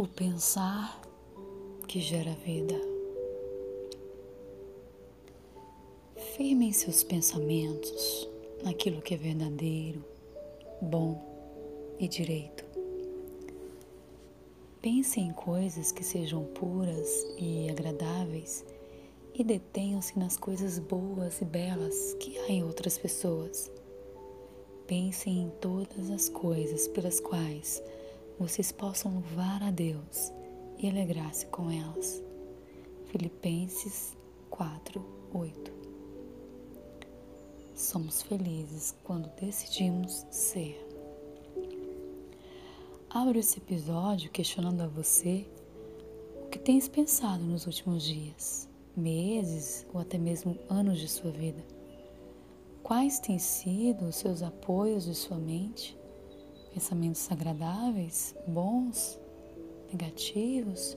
O pensar que gera vida. Firmem seus pensamentos naquilo que é verdadeiro, bom e direito. Pense em coisas que sejam puras e agradáveis e detenham-se nas coisas boas e belas que há em outras pessoas. Pensem em todas as coisas pelas quais vocês possam louvar a Deus e alegrar-se com elas. Filipenses 4, 8 Somos felizes quando decidimos ser. Abro esse episódio questionando a você o que tens pensado nos últimos dias, meses ou até mesmo anos de sua vida. Quais têm sido os seus apoios de sua mente? Pensamentos agradáveis, bons, negativos?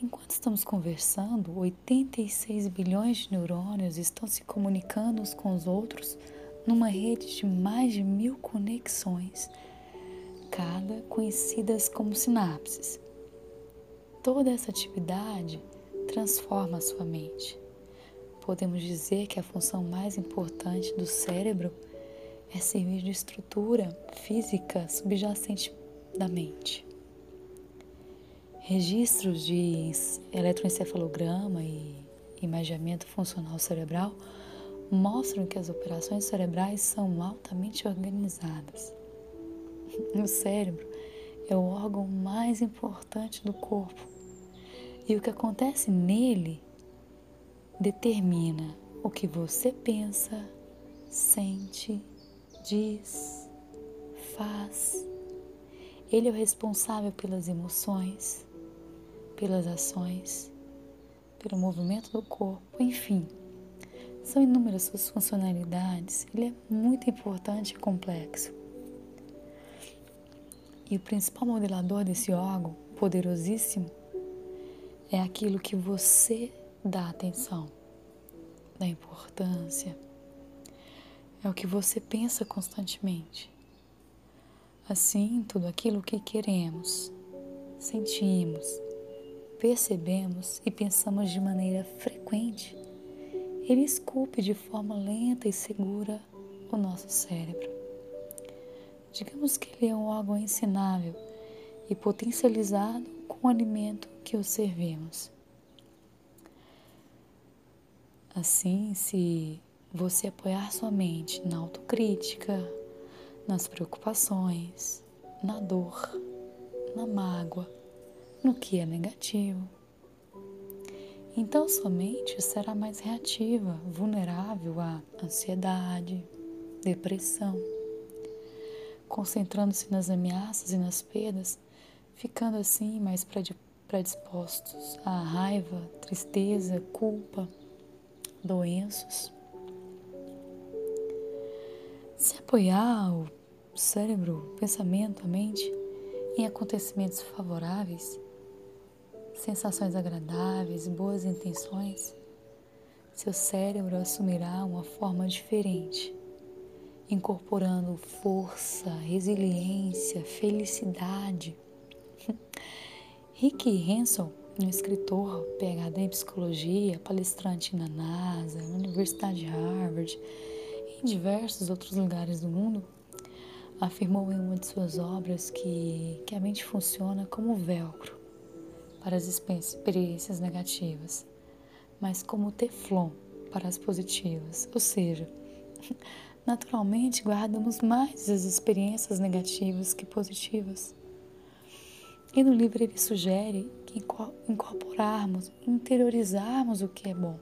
Enquanto estamos conversando, 86 bilhões de neurônios estão se comunicando uns com os outros numa rede de mais de mil conexões, cada conhecidas como sinapses. Toda essa atividade transforma a sua mente. Podemos dizer que a função mais importante do cérebro é servir de estrutura física subjacente da mente. Registros de eletroencefalograma e imaginamento funcional cerebral mostram que as operações cerebrais são altamente organizadas. O cérebro é o órgão mais importante do corpo e o que acontece nele determina o que você pensa, sente, diz, faz. Ele é o responsável pelas emoções, pelas ações, pelo movimento do corpo, enfim são inúmeras suas funcionalidades, ele é muito importante e complexo. E o principal modelador desse órgão poderosíssimo é aquilo que você dá atenção, dá importância. É o que você pensa constantemente. Assim, tudo aquilo que queremos, sentimos, percebemos e pensamos de maneira frequente ele esculpe de forma lenta e segura o nosso cérebro. Digamos que ele é um órgão ensinável e potencializado com o alimento que o servimos. Assim, se você apoiar sua mente na autocrítica, nas preocupações, na dor, na mágoa, no que é negativo, então sua mente será mais reativa, vulnerável à ansiedade, depressão, concentrando-se nas ameaças e nas perdas, ficando assim mais predispostos à raiva, tristeza, culpa, doenças. Apoiar o cérebro, o pensamento, a mente em acontecimentos favoráveis, sensações agradáveis, boas intenções, seu cérebro assumirá uma forma diferente, incorporando força, resiliência, felicidade. Rick Hanson, um escritor PhD em psicologia, palestrante na NASA, na Universidade de Harvard em diversos outros lugares do mundo, afirmou em uma de suas obras que, que a mente funciona como velcro para as experiências negativas, mas como teflon para as positivas. Ou seja, naturalmente guardamos mais as experiências negativas que positivas. E no livro ele sugere que incorporarmos, interiorizarmos o que é bom.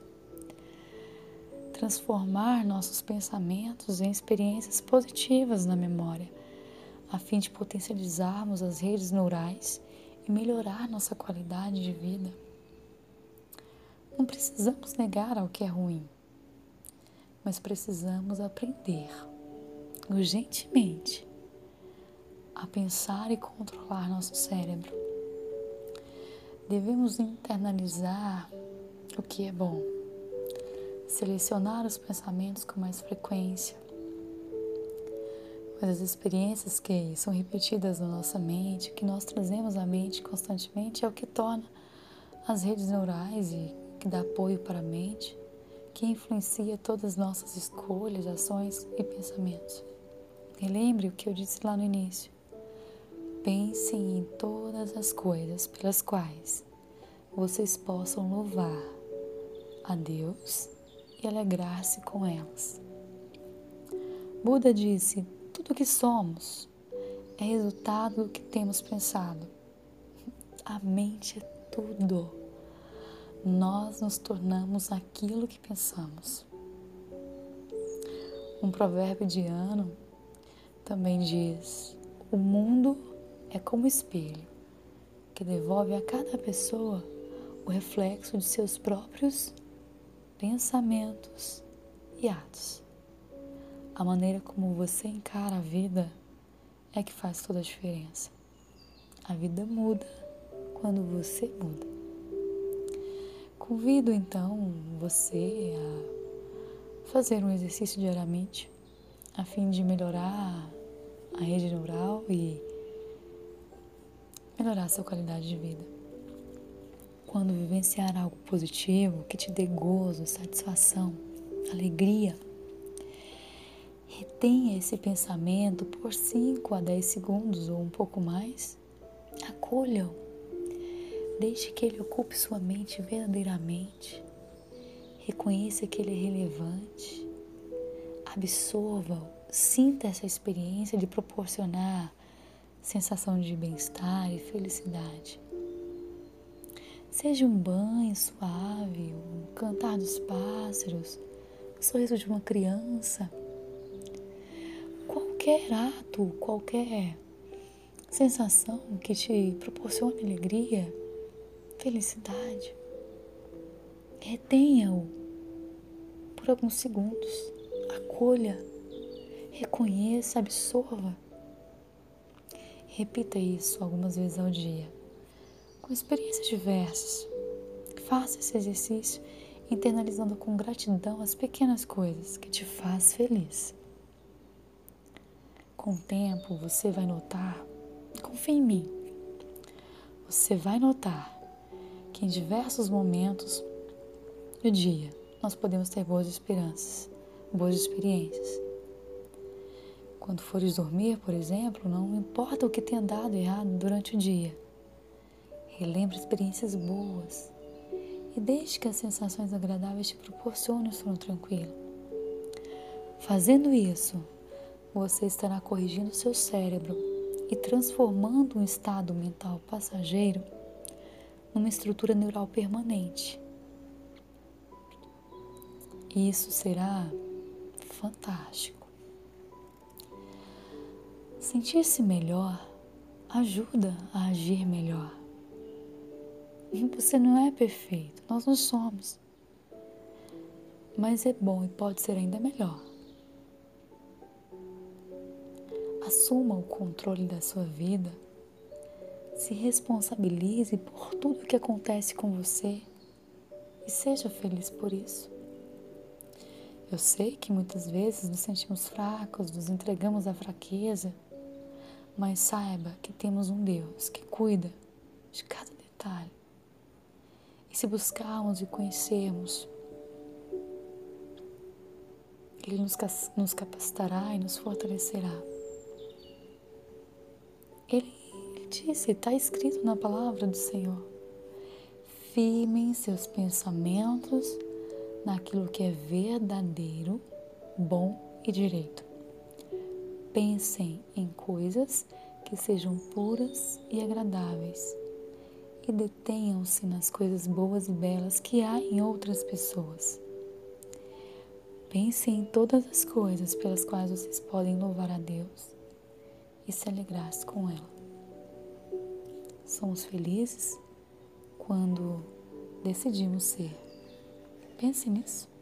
Transformar nossos pensamentos em experiências positivas na memória, a fim de potencializarmos as redes neurais e melhorar nossa qualidade de vida. Não precisamos negar ao que é ruim, mas precisamos aprender urgentemente a pensar e controlar nosso cérebro. Devemos internalizar o que é bom, selecionar os pensamentos com mais frequência, mas as experiências que são repetidas na nossa mente, que nós trazemos à mente constantemente, é o que torna as redes neurais e que dá apoio para a mente, que influencia todas as nossas escolhas, ações e pensamentos. Lembre o que eu disse lá no início. Pensem em todas as coisas pelas quais vocês possam louvar a Deus e alegrar-se com elas. Buda disse: tudo o que somos é resultado do que temos pensado. A mente é tudo. Nós nos tornamos aquilo que pensamos. Um provérbio de ano também diz: o mundo é como espelho que devolve a cada pessoa o reflexo de seus próprios pensamentos e atos. A maneira como você encara a vida é que faz toda a diferença. A vida muda quando você muda. Convido então você a fazer um exercício diariamente a fim de melhorar a rede neural e melhorar a sua qualidade de vida. Quando vivenciar algo positivo que te dê gozo, satisfação, alegria, retenha esse pensamento por 5 a 10 segundos ou um pouco mais. Acolha-o. Deixe que ele ocupe sua mente verdadeiramente. Reconheça que ele é relevante. Absorva-o. Sinta essa experiência de proporcionar sensação de bem-estar e felicidade. Seja um banho suave, um cantar dos pássaros, o sorriso de uma criança. Qualquer ato, qualquer sensação que te proporcione alegria, felicidade, retenha-o por alguns segundos, acolha, reconheça, absorva. Repita isso algumas vezes ao dia, com experiências diversas. Faça esse exercício internalizando com gratidão as pequenas coisas que te faz feliz. Com o tempo você vai notar, confie em mim, você vai notar que em diversos momentos do dia nós podemos ter boas esperanças, boas experiências. Quando fores dormir, por exemplo, não importa o que tenha dado errado durante o dia, relembre experiências boas e deixe que as sensações agradáveis te proporcionem o sono tranquilo. Fazendo isso, você estará corrigindo seu cérebro e transformando um estado mental passageiro numa estrutura neural permanente. Isso será fantástico. Sentir-se melhor ajuda a agir melhor. Você não é perfeito, nós não somos. Mas é bom e pode ser ainda melhor. Assuma o controle da sua vida. Se responsabilize por tudo que acontece com você e seja feliz por isso. Eu sei que muitas vezes nos sentimos fracos, nos entregamos à fraqueza, mas saiba que temos um Deus que cuida de cada detalhe. E se buscarmos e conhecermos, Ele nos, capacitará e nos fortalecerá. Ele, ele disse, está escrito na palavra do Senhor. Firmem seus pensamentos naquilo que é verdadeiro, bom e direito. Pensem em coisas que sejam puras e agradáveis e detenham-se nas coisas boas e belas que há em outras pessoas. Pensem em todas as coisas pelas quais vocês podem louvar a Deus e se alegrasse com ela. Somos felizes quando decidimos ser. Pense nisso.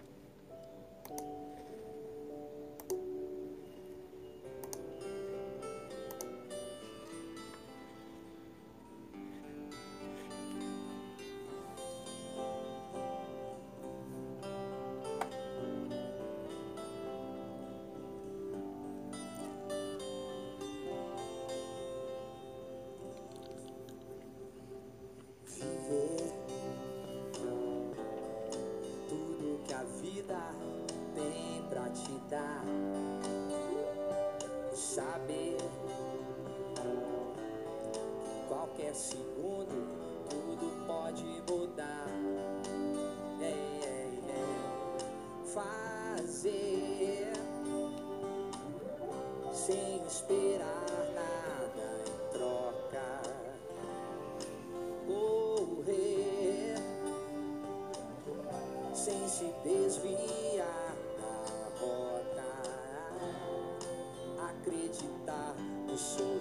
qualquer segundo tudo pode mudar. É, é, é. Fazer sem esperar nada em troca. Correr sem se desviar da rota. Acreditar no sonho.